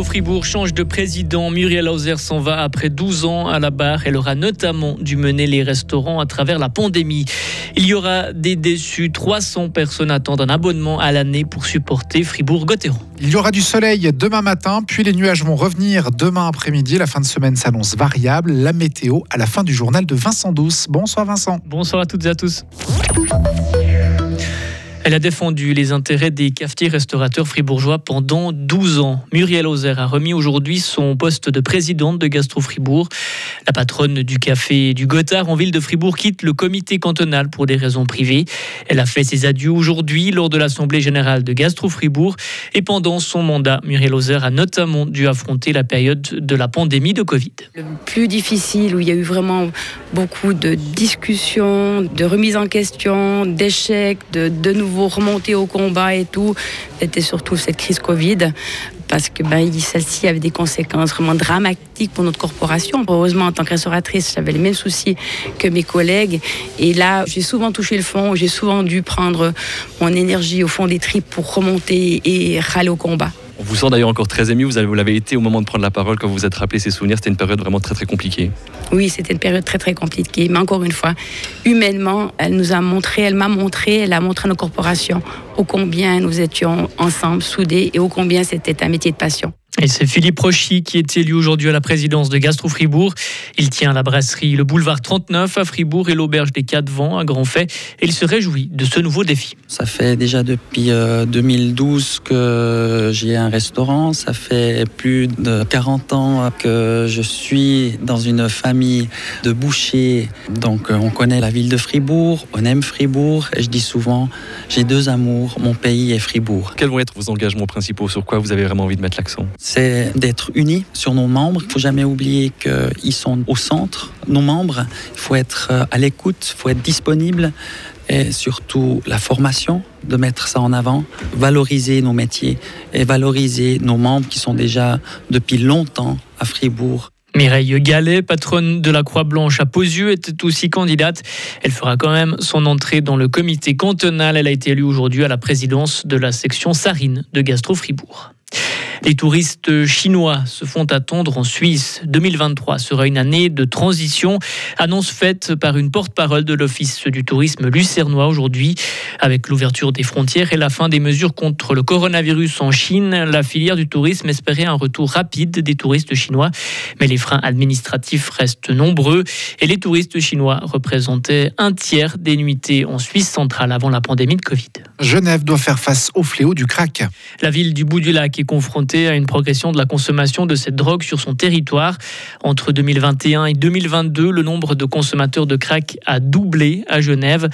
Fribourg change de président. Muriel Hauser s'en va après 12 ans à la barre. Elle aura notamment dû mener les restaurants à travers la pandémie. Il y aura des déçus. 300 personnes attendent un abonnement à l'année pour supporter Fribourg-Gotteron. Il y aura du soleil demain matin, puis les nuages vont revenir demain après-midi. La fin de semaine s'annonce variable. La météo à la fin du journal de Vincent Douce. Bonsoir Vincent. Bonsoir à toutes et à tous. Elle a défendu les intérêts des cafetiers-restaurateurs fribourgeois pendant 12 ans. Muriel Auzer a remis aujourd'hui son poste de présidente de Gastro Fribourg. La patronne du café du Gothard en ville de Fribourg quitte le comité cantonal pour des raisons privées. Elle a fait ses adieux aujourd'hui lors de l'Assemblée générale de Gastro Fribourg. Et pendant son mandat, Muriel Auzer a notamment dû affronter la période de la pandémie de Covid. Le plus difficile, où il y a eu vraiment beaucoup de discussions, de remises en question, d'échecs, de, de nouveau remonter au combat et tout, c'était surtout cette crise Covid parce que ben, celle-ci avait des conséquences vraiment dramatiques pour notre corporation. Heureusement, en tant que j'avais les mêmes soucis que mes collègues. Et là, j'ai souvent touché le fond, j'ai souvent dû prendre mon énergie au fond des tripes pour remonter et râler au combat. On vous sent d'ailleurs encore très ému, vous l'avez été au moment de prendre la parole quand vous vous êtes rappelé ces souvenirs, c'était une période vraiment très très compliquée. Oui, c'était une période très très compliquée, mais encore une fois, humainement, elle nous a montré, elle m'a montré, elle a montré à nos corporations ô combien nous étions ensemble, soudés, et ô combien c'était un métier de passion. Et c'est Philippe Rochy qui est élu aujourd'hui à la présidence de Gastro Fribourg. Il tient la brasserie Le Boulevard 39 à Fribourg et l'auberge des Quatre Vents à Grandfay. Et il se réjouit de ce nouveau défi. Ça fait déjà depuis 2012 euh, que j'ai un restaurant. Ça fait plus de 40 ans que je suis dans une famille de bouchers. Donc euh, on connaît la ville de Fribourg, on aime Fribourg. Et je dis souvent, j'ai deux amours, mon pays et Fribourg. Quels vont être vos engagements principaux? Sur quoi vous avez vraiment envie de mettre l'accent? C'est d'être unis sur nos membres. Il faut jamais oublier qu'ils sont au centre, nos membres. Il faut être euh, à l'écoute, il faut être disponible et surtout la formation, de mettre ça en avant, valoriser nos métiers et valoriser nos membres qui sont déjà depuis longtemps à Fribourg. Mireille Gallet, patronne de la Croix-Blanche à Posieux, était aussi candidate. Elle fera quand même son entrée dans le comité cantonal. Elle a été élue aujourd'hui à la présidence de la section Sarine de Gastro Fribourg. Les touristes chinois se font attendre en Suisse. 2023 sera une année de transition, annonce faite par une porte-parole de l'Office du tourisme lucernois aujourd'hui. Avec l'ouverture des frontières et la fin des mesures contre le coronavirus en Chine, la filière du tourisme espérait un retour rapide des touristes chinois. Mais les freins administratifs restent nombreux et les touristes chinois représentaient un tiers des nuitées en Suisse centrale avant la pandémie de Covid. Genève doit faire face au fléau du crack. La ville du bout du lac est confrontée à une progression de la consommation de cette drogue sur son territoire. Entre 2021 et 2022, le nombre de consommateurs de crack a doublé à Genève.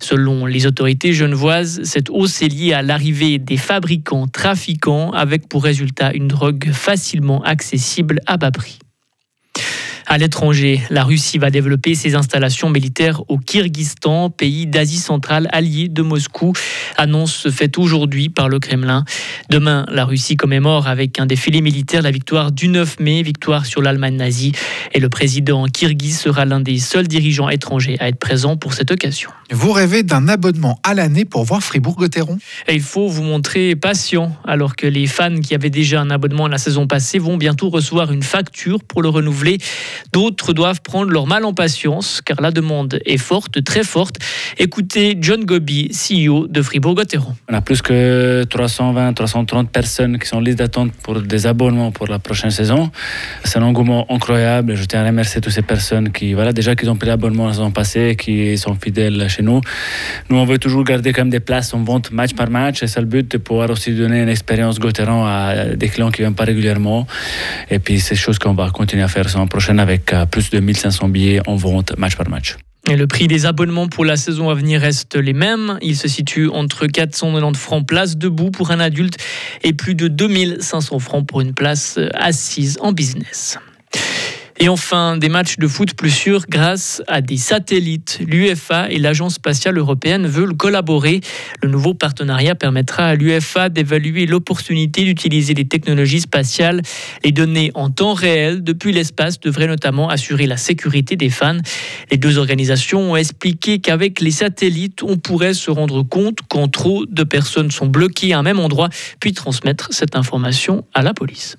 Selon les autorités genevoises, cette hausse est liée à l'arrivée des fabricants trafiquants avec pour résultat une drogue facilement accessible à bas prix. À l'étranger, la Russie va développer ses installations militaires au Kyrgyzstan, pays d'Asie centrale allié de Moscou. Annonce faite aujourd'hui par le Kremlin. Demain, la Russie commémore avec un défilé militaire la victoire du 9 mai, victoire sur l'Allemagne nazie. Et le président kirghiz sera l'un des seuls dirigeants étrangers à être présent pour cette occasion. Vous rêvez d'un abonnement à l'année pour voir Fribourg-Gotteron? Il faut vous montrer patient, alors que les fans qui avaient déjà un abonnement la saison passée vont bientôt recevoir une facture pour le renouveler. D'autres doivent prendre leur mal en patience car la demande est forte, très forte. Écoutez John Gobi, CEO de Fribourg-Gotteron. On a plus que 320, 330 personnes qui sont en liste d'attente pour des abonnements pour la prochaine saison. C'est un engouement incroyable. Je tiens à remercier toutes ces personnes qui, voilà, déjà qui ont pris l'abonnement la saison passée, qui sont fidèles chez nous. Nous, on veut toujours garder quand des places en vente match par match. Et c'est le but de pouvoir aussi donner une expérience Gotteron à des clients qui ne viennent pas régulièrement. Et puis, c'est chose qu'on va continuer à faire la prochaine avec euh, plus de 1500 billets en vente match par match. Le prix des abonnements pour la saison à venir reste les mêmes. Il se situe entre 490 francs place debout pour un adulte et plus de 2500 francs pour une place assise en business. Et enfin, des matchs de foot plus sûrs grâce à des satellites. L'UFA et l'Agence spatiale européenne veulent collaborer. Le nouveau partenariat permettra à l'UFA d'évaluer l'opportunité d'utiliser les technologies spatiales. Les données en temps réel depuis l'espace devraient notamment assurer la sécurité des fans. Les deux organisations ont expliqué qu'avec les satellites, on pourrait se rendre compte quand trop de personnes sont bloquées à un même endroit, puis transmettre cette information à la police.